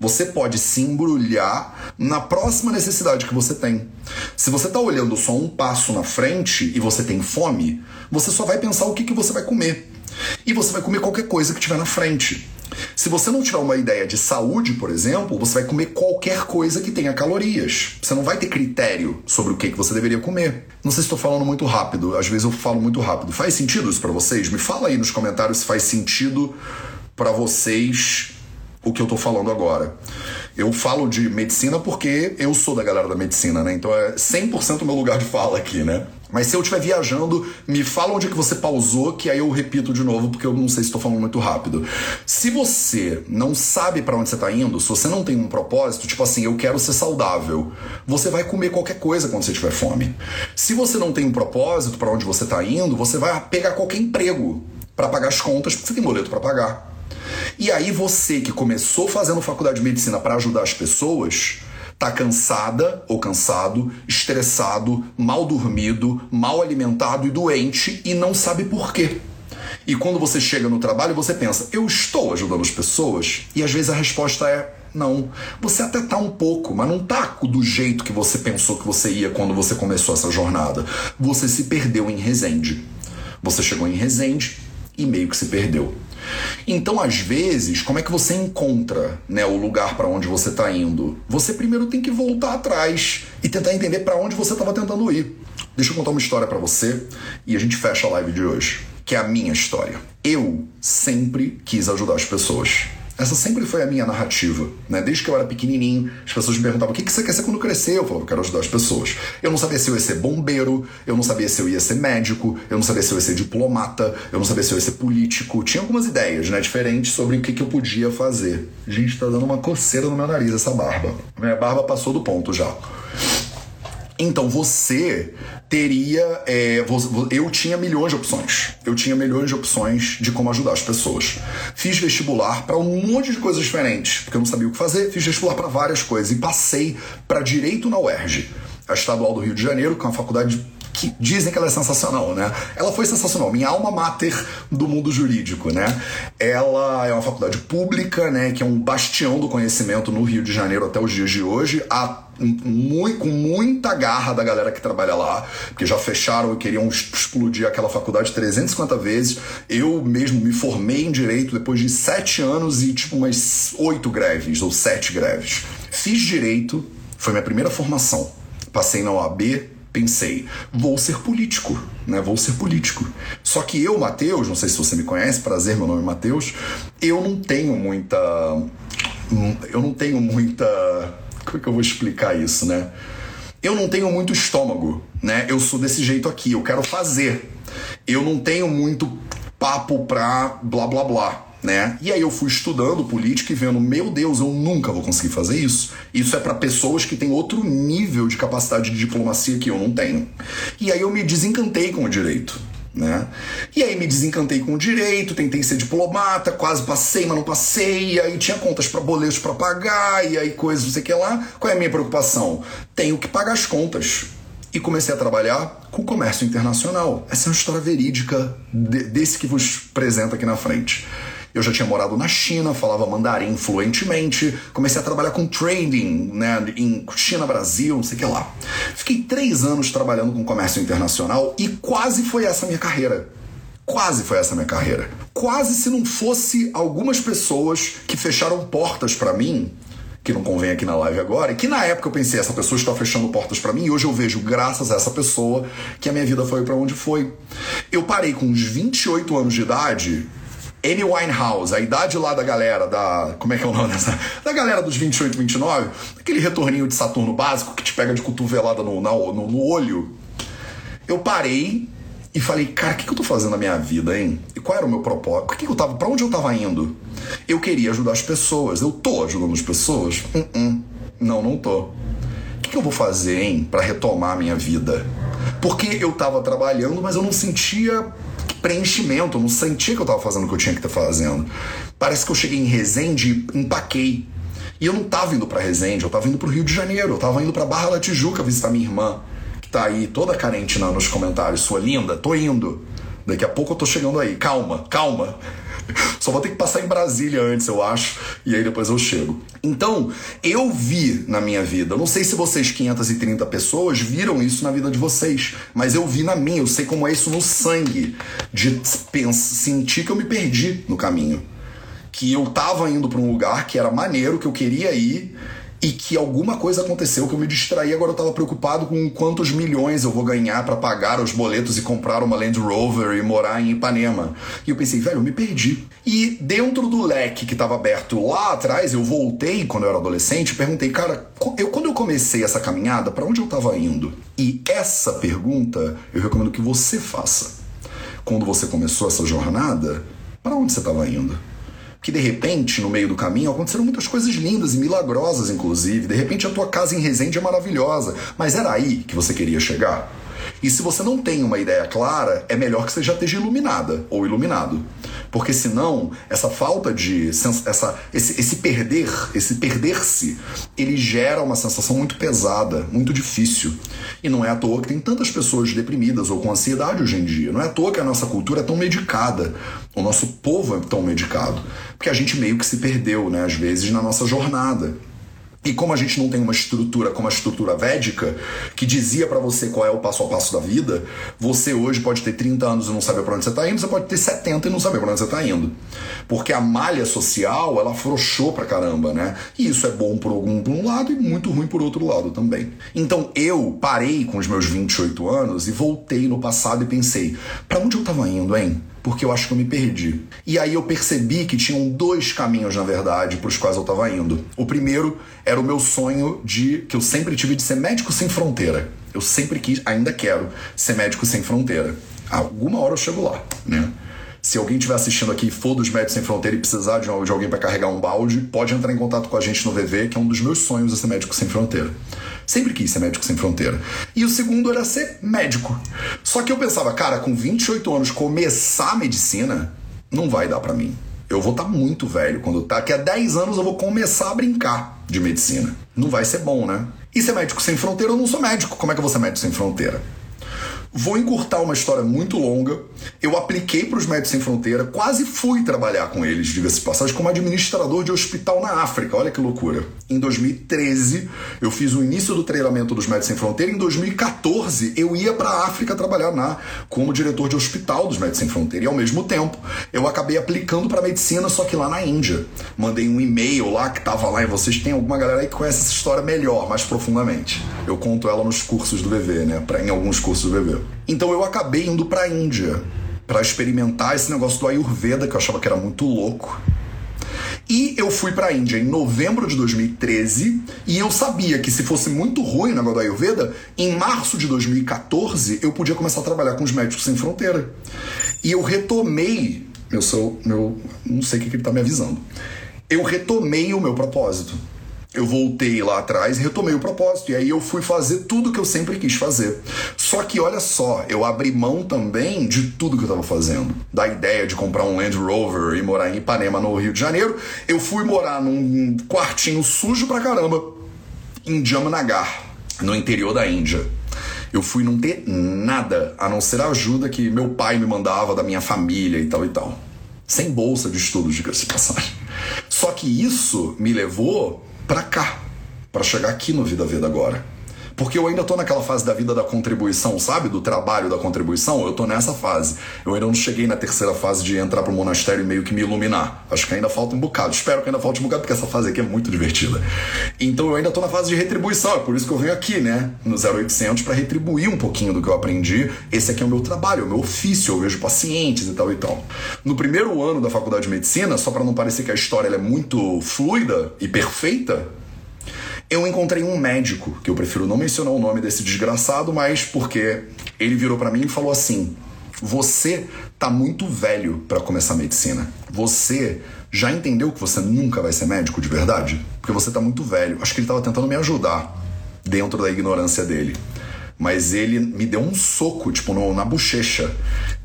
A: Você pode se embrulhar na próxima necessidade que você tem. Se você está olhando só um passo na frente e você tem fome, você só vai pensar o que, que você vai comer. E você vai comer qualquer coisa que tiver na frente. Se você não tiver uma ideia de saúde, por exemplo, você vai comer qualquer coisa que tenha calorias. Você não vai ter critério sobre o que, você deveria comer. Não sei se estou falando muito rápido, às vezes eu falo muito rápido. Faz sentido isso para vocês? Me fala aí nos comentários se faz sentido para vocês o que eu tô falando agora. Eu falo de medicina porque eu sou da galera da medicina, né? Então é 100% o meu lugar de fala aqui, né? Mas se eu estiver viajando, me fala onde é que você pausou, que aí eu repito de novo, porque eu não sei se estou falando muito rápido. Se você não sabe para onde você está indo, se você não tem um propósito, tipo assim, eu quero ser saudável, você vai comer qualquer coisa quando você tiver fome. Se você não tem um propósito para onde você está indo, você vai pegar qualquer emprego para pagar as contas, porque você tem boleto para pagar. E aí você que começou fazendo faculdade de medicina para ajudar as pessoas, tá cansada ou cansado, estressado, mal dormido, mal alimentado e doente e não sabe por quê. E quando você chega no trabalho, você pensa: eu estou ajudando as pessoas? E às vezes a resposta é: não. Você até tá um pouco, mas não tá do jeito que você pensou que você ia quando você começou essa jornada. Você se perdeu em Resende. Você chegou em Resende e meio que se perdeu. Então, às vezes, como é que você encontra né, o lugar para onde você está indo? Você primeiro tem que voltar atrás e tentar entender para onde você estava tentando ir. Deixa eu contar uma história para você e a gente fecha a live de hoje, que é a minha história. Eu sempre quis ajudar as pessoas. Essa sempre foi a minha narrativa, né? Desde que eu era pequenininho, as pessoas me perguntavam: o que você quer ser quando crescer? Eu falava: eu quero ajudar as pessoas. Eu não sabia se eu ia ser bombeiro, eu não sabia se eu ia ser médico, eu não sabia se eu ia ser diplomata, eu não sabia se eu ia ser político. Tinha algumas ideias, né? Diferentes sobre o que, que eu podia fazer. Gente, tá dando uma coceira no meu nariz essa barba. Minha barba passou do ponto já. Então você teria. É, eu tinha milhões de opções. Eu tinha milhões de opções de como ajudar as pessoas. Fiz vestibular para um monte de coisas diferentes, porque eu não sabia o que fazer. Fiz vestibular para várias coisas e passei para direito na UERJ, a estadual do Rio de Janeiro, que é uma faculdade que dizem que ela é sensacional, né? Ela foi sensacional, minha alma mater do mundo jurídico, né? Ela é uma faculdade pública, né, que é um bastião do conhecimento no Rio de Janeiro até os dias de hoje. A muito, com muita garra da galera que trabalha lá, porque já fecharam e queriam explodir aquela faculdade 350 vezes. Eu mesmo me formei em direito depois de sete anos e tipo umas oito greves ou sete greves. Fiz direito, foi minha primeira formação. Passei na OAB, pensei, vou ser político, né? Vou ser político. Só que eu, Matheus, não sei se você me conhece, prazer, meu nome é Matheus, eu não tenho muita. Eu não tenho muita como é que eu vou explicar isso, né? Eu não tenho muito estômago, né? Eu sou desse jeito aqui, eu quero fazer. Eu não tenho muito papo pra blá blá blá. Né? E aí eu fui estudando política e vendo, meu Deus, eu nunca vou conseguir fazer isso. Isso é para pessoas que têm outro nível de capacidade de diplomacia que eu não tenho. E aí eu me desencantei com o direito né? E aí me desencantei com o direito, tentei ser diplomata, quase passei, mas não passei, e aí tinha contas para boletos para pagar, e aí coisas, não sei o que lá. Qual é a minha preocupação? Tenho que pagar as contas. E comecei a trabalhar com comércio internacional. Essa é uma história verídica de, desse que vos apresento aqui na frente. Eu já tinha morado na China, falava mandarim fluentemente, comecei a trabalhar com trading, né, em China, Brasil, não sei o que lá. Fiquei três anos trabalhando com comércio internacional e quase foi essa minha carreira. Quase foi essa minha carreira. Quase se não fosse algumas pessoas que fecharam portas para mim, que não convém aqui na live agora, e que na época eu pensei, essa pessoa está fechando portas para mim, e hoje eu vejo, graças a essa pessoa, que a minha vida foi para onde foi. Eu parei com uns 28 anos de idade Amy Winehouse, a idade lá da galera, da. Como é que é o nome dessa? Da galera dos 28, 29, aquele retorninho de Saturno básico que te pega de cotovelada no, no, no olho. Eu parei e falei, cara, o que, que eu tô fazendo na minha vida, hein? E qual era o meu propósito? Que, que eu tava. Pra onde eu tava indo? Eu queria ajudar as pessoas. Eu tô ajudando as pessoas? Uh -uh. Não, não tô. O que, que eu vou fazer, hein, pra retomar a minha vida? Porque eu tava trabalhando, mas eu não sentia preenchimento, não sentia que eu estava fazendo o que eu tinha que estar fazendo. Parece que eu cheguei em Resende e empaquei. E eu não estava indo para Resende, eu estava indo para o Rio de Janeiro, eu estava indo para Barra da Tijuca visitar minha irmã, que está aí toda carente nos comentários. Sua linda, tô indo. Daqui a pouco eu tô chegando aí. Calma, calma. <laughs> Só vou ter que passar em Brasília antes, eu acho, e aí depois eu chego. Então, eu vi na minha vida, não sei se vocês 530 pessoas viram isso na vida de vocês, mas eu vi na minha, eu sei como é isso no sangue, de sentir que eu me perdi no caminho. Que eu tava indo para um lugar que era maneiro, que eu queria ir, e que alguma coisa aconteceu que eu me distraí. Agora eu tava preocupado com quantos milhões eu vou ganhar para pagar os boletos e comprar uma Land Rover e morar em Ipanema. E eu pensei, velho, eu me perdi. E dentro do leque que tava aberto lá atrás, eu voltei quando eu era adolescente perguntei, cara, eu, quando eu comecei essa caminhada, para onde eu tava indo? E essa pergunta eu recomendo que você faça. Quando você começou essa jornada, para onde você estava indo? Que de repente, no meio do caminho, aconteceram muitas coisas lindas e milagrosas, inclusive. De repente, a tua casa em Resende é maravilhosa, mas era aí que você queria chegar? E se você não tem uma ideia clara, é melhor que você já esteja iluminada ou iluminado. Porque senão, essa falta de. Essa, esse, esse perder, esse perder-se, ele gera uma sensação muito pesada, muito difícil. E não é à toa que tem tantas pessoas deprimidas ou com ansiedade hoje em dia. Não é à toa que a nossa cultura é tão medicada. O nosso povo é tão medicado. Porque a gente meio que se perdeu, né, às vezes, na nossa jornada. E como a gente não tem uma estrutura como a estrutura védica, que dizia para você qual é o passo a passo da vida, você hoje pode ter 30 anos e não saber para onde você tá indo, você pode ter 70 e não saber para onde você tá indo. Porque a malha social, ela afrouxou pra caramba, né? E isso é bom por algum por um lado e muito ruim por outro lado também. Então eu parei com os meus 28 anos e voltei no passado e pensei, para onde eu tava indo, hein? Porque eu acho que eu me perdi. E aí eu percebi que tinham dois caminhos, na verdade, para os quais eu estava indo. O primeiro era o meu sonho de que eu sempre tive de ser médico sem fronteira. Eu sempre quis, ainda quero ser médico sem fronteira. Alguma hora eu chego lá, né? Se alguém estiver assistindo aqui for dos Médicos Sem Fronteira e precisar de, alguém para carregar um balde, pode entrar em contato com a gente no VV, que é um dos meus sonhos é ser médico sem fronteira. Sempre quis ser médico sem fronteira. E o segundo era ser médico. Só que eu pensava, cara, com 28 anos começar a medicina não vai dar para mim. Eu vou estar tá muito velho quando tá. Daqui a 10 anos eu vou começar a brincar de medicina. Não vai ser bom, né? E ser médico sem fronteira, eu não sou médico. Como é que eu vou ser médico sem fronteira? Vou encurtar uma história muito longa. Eu apliquei para os Médicos Sem Fronteira, quase fui trabalhar com eles, diga-se passagem, como administrador de hospital na África. Olha que loucura. Em 2013, eu fiz o início do treinamento dos Médicos Sem Fronteira. Em 2014, eu ia para a África trabalhar na como diretor de hospital dos Médicos Sem Fronteira. E ao mesmo tempo, eu acabei aplicando para medicina, só que lá na Índia. Mandei um e-mail lá que tava lá e vocês têm alguma galera aí que conhece essa história melhor, mais profundamente. Eu conto ela nos cursos do VV, né? Pra, em alguns cursos do VV. Então eu acabei indo para a Índia para experimentar esse negócio do Ayurveda, que eu achava que era muito louco. E eu fui para a Índia em novembro de 2013 e eu sabia que se fosse muito ruim o negócio do Ayurveda, em março de 2014 eu podia começar a trabalhar com os Médicos Sem Fronteira. E eu retomei, meu, sou, meu não sei o que ele está me avisando, eu retomei o meu propósito eu voltei lá atrás e retomei o propósito. E aí eu fui fazer tudo que eu sempre quis fazer. Só que olha só, eu abri mão também de tudo que eu estava fazendo. Da ideia de comprar um Land Rover e morar em Ipanema, no Rio de Janeiro, eu fui morar num quartinho sujo pra caramba em Jamnagar, no interior da Índia. Eu fui não ter nada a não ser a ajuda que meu pai me mandava da minha família e tal e tal. Sem bolsa de estudos, diga-se de passagem. Só que isso me levou para cá, para chegar aqui no Vida Vida agora. Porque eu ainda tô naquela fase da vida da contribuição, sabe? Do trabalho da contribuição. Eu tô nessa fase. Eu ainda não cheguei na terceira fase de entrar pro monastério e meio que me iluminar. Acho que ainda falta um bocado. Espero que ainda falte um bocado, porque essa fase aqui é muito divertida. Então eu ainda tô na fase de retribuição. É por isso que eu venho aqui, né? No 0800 para retribuir um pouquinho do que eu aprendi. Esse aqui é o meu trabalho, é o meu ofício. Eu vejo pacientes e tal e tal. No primeiro ano da faculdade de medicina, só para não parecer que a história é muito fluida e perfeita, eu encontrei um médico, que eu prefiro não mencionar o nome desse desgraçado, mas porque ele virou para mim e falou assim: "Você tá muito velho para começar medicina. Você já entendeu que você nunca vai ser médico de verdade? Porque você tá muito velho". Acho que ele tava tentando me ajudar dentro da ignorância dele. Mas ele me deu um soco, tipo, no, na bochecha.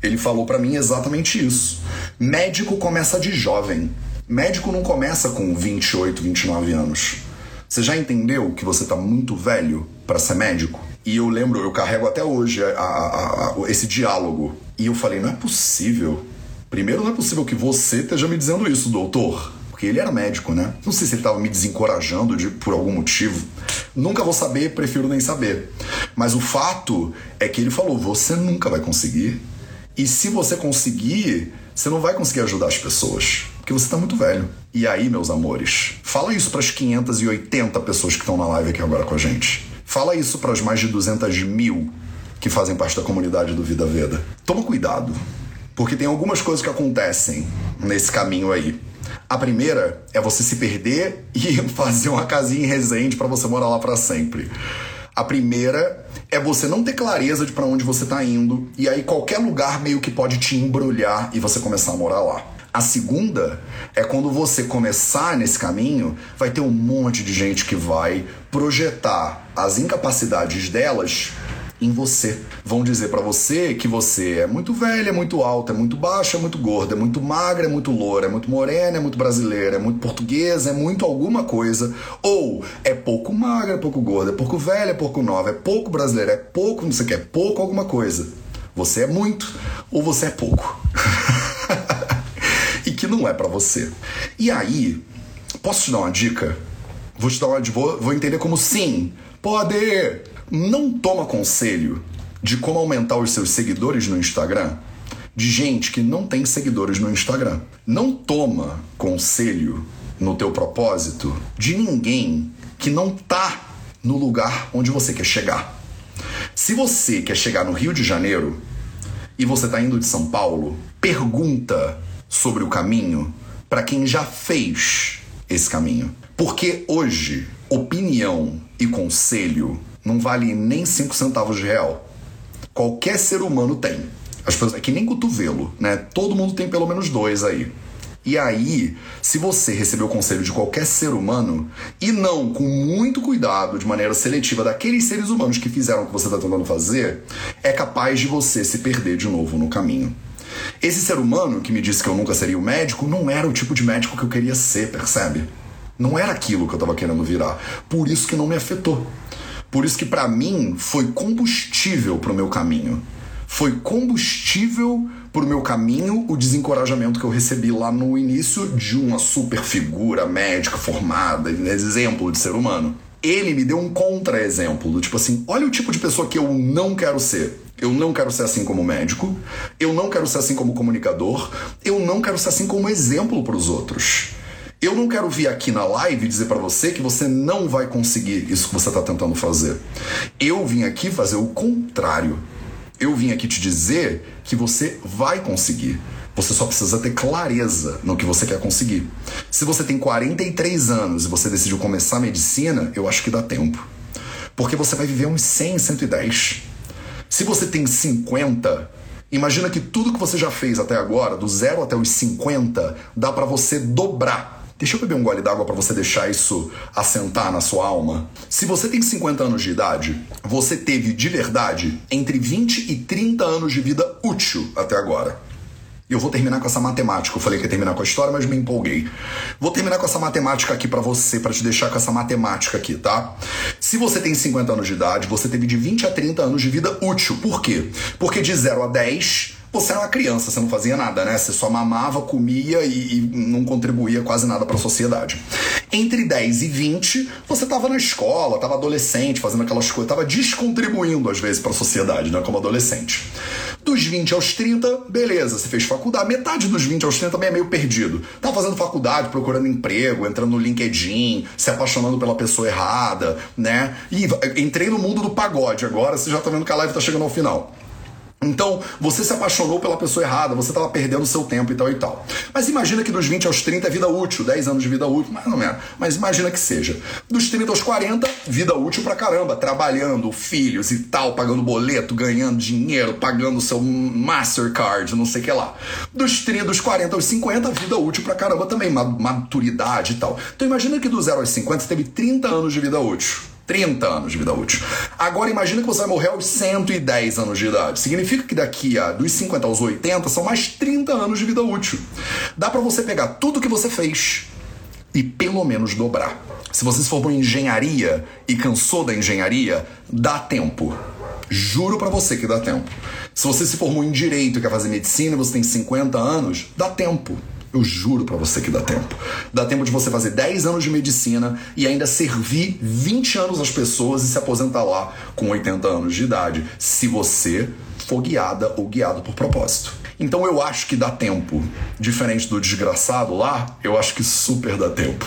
A: Ele falou para mim exatamente isso. Médico começa de jovem. Médico não começa com 28, 29 anos. Você já entendeu que você está muito velho para ser médico? E eu lembro, eu carrego até hoje a, a, a, esse diálogo. E eu falei, não é possível. Primeiro, não é possível que você esteja me dizendo isso, doutor. Porque ele era médico, né? Não sei se ele estava me desencorajando de, por algum motivo. Nunca vou saber, prefiro nem saber. Mas o fato é que ele falou: você nunca vai conseguir. E se você conseguir, você não vai conseguir ajudar as pessoas porque você está muito velho. E aí, meus amores, fala isso para as 580 pessoas que estão na live aqui agora com a gente. Fala isso para as mais de 200 mil que fazem parte da comunidade do Vida Veda. Toma cuidado, porque tem algumas coisas que acontecem nesse caminho aí. A primeira é você se perder e <laughs> fazer uma casinha em Resende para você morar lá para sempre. A primeira é você não ter clareza de para onde você está indo e aí qualquer lugar meio que pode te embrulhar e você começar a morar lá. A segunda é quando você começar nesse caminho, vai ter um monte de gente que vai projetar as incapacidades delas em você. Vão dizer para você que você é muito velha, é muito alta, é muito baixa, é muito gorda, é muito magra, é muito loura, é muito morena, é muito brasileira, é muito portuguesa, é muito alguma coisa. Ou é pouco magra, é pouco gorda, é pouco velha, é pouco nova, é pouco brasileira, é pouco não sei o que, é pouco alguma coisa. Você é muito ou você é pouco. Que não é para você. E aí, posso te dar uma dica? Vou te dar uma vou, vou entender como sim. Pode. Não toma conselho de como aumentar os seus seguidores no Instagram de gente que não tem seguidores no Instagram. Não toma conselho no teu propósito de ninguém que não tá no lugar onde você quer chegar. Se você quer chegar no Rio de Janeiro e você está indo de São Paulo, pergunta sobre o caminho para quem já fez esse caminho. Porque hoje, opinião e conselho não vale nem 5 centavos de real. Qualquer ser humano tem. As pessoas, é que nem cotovelo, né? Todo mundo tem pelo menos dois aí. E aí, se você receber o conselho de qualquer ser humano e não com muito cuidado, de maneira seletiva, daqueles seres humanos que fizeram o que você está tentando fazer, é capaz de você se perder de novo no caminho. Esse ser humano que me disse que eu nunca seria o médico não era o tipo de médico que eu queria ser, percebe? Não era aquilo que eu estava querendo virar. Por isso que não me afetou. Por isso que para mim foi combustível para o meu caminho. Foi combustível para o meu caminho o desencorajamento que eu recebi lá no início de uma super figura médica formada, exemplo de ser humano. Ele me deu um contra-exemplo, do tipo assim: olha o tipo de pessoa que eu não quero ser. Eu não quero ser assim como médico, eu não quero ser assim como comunicador, eu não quero ser assim como exemplo para os outros. Eu não quero vir aqui na live dizer para você que você não vai conseguir isso que você está tentando fazer. Eu vim aqui fazer o contrário. Eu vim aqui te dizer que você vai conseguir. Você só precisa ter clareza no que você quer conseguir. Se você tem 43 anos e você decidiu começar a medicina, eu acho que dá tempo. Porque você vai viver uns 100, 110. Se você tem 50, imagina que tudo que você já fez até agora, do zero até os 50, dá para você dobrar Deixa eu beber um gole d'água para você deixar isso assentar na sua alma. Se você tem 50 anos de idade, você teve de verdade entre 20 e 30 anos de vida útil até agora. E eu vou terminar com essa matemática. Eu falei que ia terminar com a história, mas me empolguei. Vou terminar com essa matemática aqui para você, para te deixar com essa matemática aqui, tá? Se você tem 50 anos de idade, você teve de 20 a 30 anos de vida útil. Por quê? Porque de 0 a 10 você era uma criança, você não fazia nada, né? Você só mamava, comia e, e não contribuía quase nada para a sociedade. Entre 10 e 20, você estava na escola, estava adolescente, fazendo aquelas coisas, estava descontribuindo às vezes para a sociedade, né? Como adolescente. Dos 20 aos 30, beleza, você fez faculdade. Metade dos 20 aos 30 também é meio perdido. Tá fazendo faculdade, procurando emprego, entrando no LinkedIn, se apaixonando pela pessoa errada, né? E entrei no mundo do pagode agora, você já tá vendo que a live tá chegando ao final. Então, você se apaixonou pela pessoa errada, você estava perdendo seu tempo e tal e tal. Mas imagina que dos 20 aos 30 é vida útil, 10 anos de vida útil, mais ou menos. Mas imagina que seja. Dos 30 aos 40, vida útil pra caramba, trabalhando, filhos e tal, pagando boleto, ganhando dinheiro, pagando seu Mastercard, não sei o que lá. Dos 30, dos 40 aos 50, vida útil pra caramba também, maturidade e tal. Então imagina que do 0 aos 50 você teve 30 anos de vida útil. 30 anos de vida útil. Agora imagina que você vai morrer aos 110 anos de idade. Significa que daqui a dos 50 aos 80 são mais 30 anos de vida útil. Dá para você pegar tudo que você fez e pelo menos dobrar. Se você se formou em engenharia e cansou da engenharia, dá tempo. Juro para você que dá tempo. Se você se formou em direito e quer fazer medicina você tem 50 anos, dá tempo. Eu juro para você que dá tempo. Dá tempo de você fazer 10 anos de medicina e ainda servir 20 anos às pessoas e se aposentar lá com 80 anos de idade, se você for guiada ou guiado por propósito. Então eu acho que dá tempo. Diferente do desgraçado lá, eu acho que super dá tempo.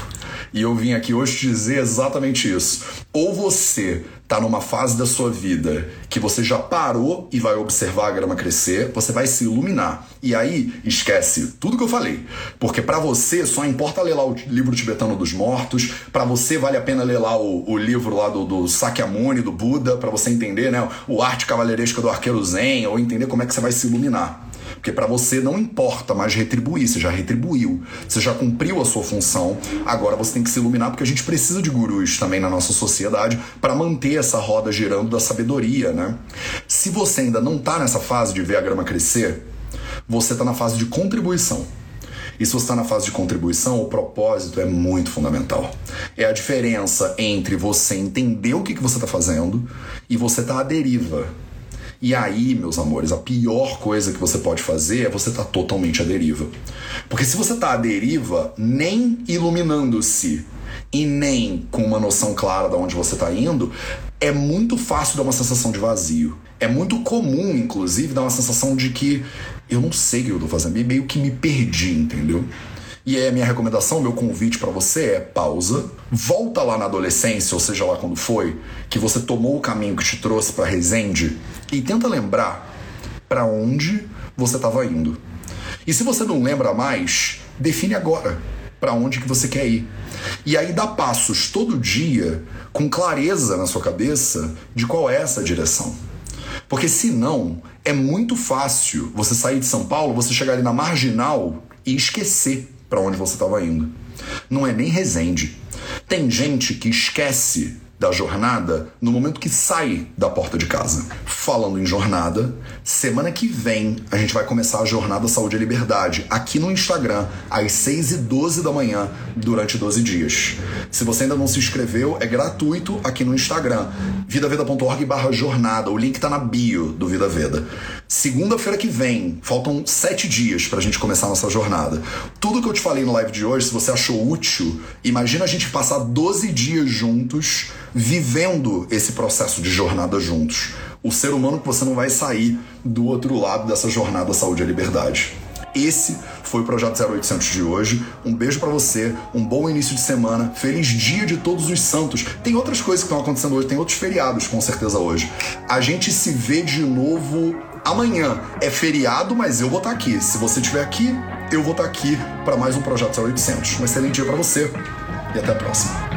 A: E eu vim aqui hoje te dizer exatamente isso. Ou você tá numa fase da sua vida que você já parou e vai observar a grama crescer, você vai se iluminar. E aí, esquece tudo que eu falei. Porque para você só importa ler lá o livro tibetano dos mortos, para você vale a pena ler lá o, o livro lá do, do Sakyamuni, do Buda, para você entender, né, o arte cavalheiresca do arqueiro Zen, ou entender como é que você vai se iluminar. Porque para você não importa mais retribuir, você já retribuiu, você já cumpriu a sua função, agora você tem que se iluminar porque a gente precisa de gurus também na nossa sociedade para manter essa roda girando da sabedoria, né? Se você ainda não tá nessa fase de ver a grama crescer, você tá na fase de contribuição. E se você está na fase de contribuição, o propósito é muito fundamental. É a diferença entre você entender o que, que você está fazendo e você estar tá à deriva. E aí, meus amores, a pior coisa que você pode fazer é você estar tá totalmente à deriva. Porque se você está à deriva, nem iluminando-se e nem com uma noção clara de onde você está indo, é muito fácil dar uma sensação de vazio. É muito comum, inclusive, dar uma sensação de que eu não sei o que eu estou fazendo, meio que me perdi, entendeu? E aí a minha recomendação, meu convite para você é pausa, volta lá na adolescência, ou seja lá quando foi, que você tomou o caminho que te trouxe para Resende e tenta lembrar para onde você estava indo. E se você não lembra mais, define agora para onde que você quer ir. E aí dá passos todo dia com clareza na sua cabeça de qual é essa direção. Porque senão é muito fácil você sair de São Paulo, você chegar ali na marginal e esquecer para onde você estava indo. Não é nem Resende. Tem gente que esquece da jornada no momento que sai da porta de casa. Falando em jornada, semana que vem a gente vai começar a Jornada Saúde e Liberdade aqui no Instagram, às 6 e 12 da manhã, durante 12 dias. Se você ainda não se inscreveu, é gratuito aqui no Instagram, vidaveda.org barra jornada. O link tá na bio do Vida Veda. Segunda-feira que vem, faltam sete dias pra gente começar a nossa jornada. Tudo que eu te falei no live de hoje, se você achou útil, imagina a gente passar 12 dias juntos, vivendo esse processo de jornada juntos. O ser humano que você não vai sair do outro lado dessa jornada saúde e liberdade. Esse foi o Projeto 0800 de hoje. Um beijo para você, um bom início de semana, feliz dia de todos os santos. Tem outras coisas que estão acontecendo hoje, tem outros feriados com certeza hoje. A gente se vê de novo amanhã. É feriado, mas eu vou estar aqui. Se você estiver aqui, eu vou estar aqui para mais um Projeto 0800. Um excelente dia para você e até a próxima.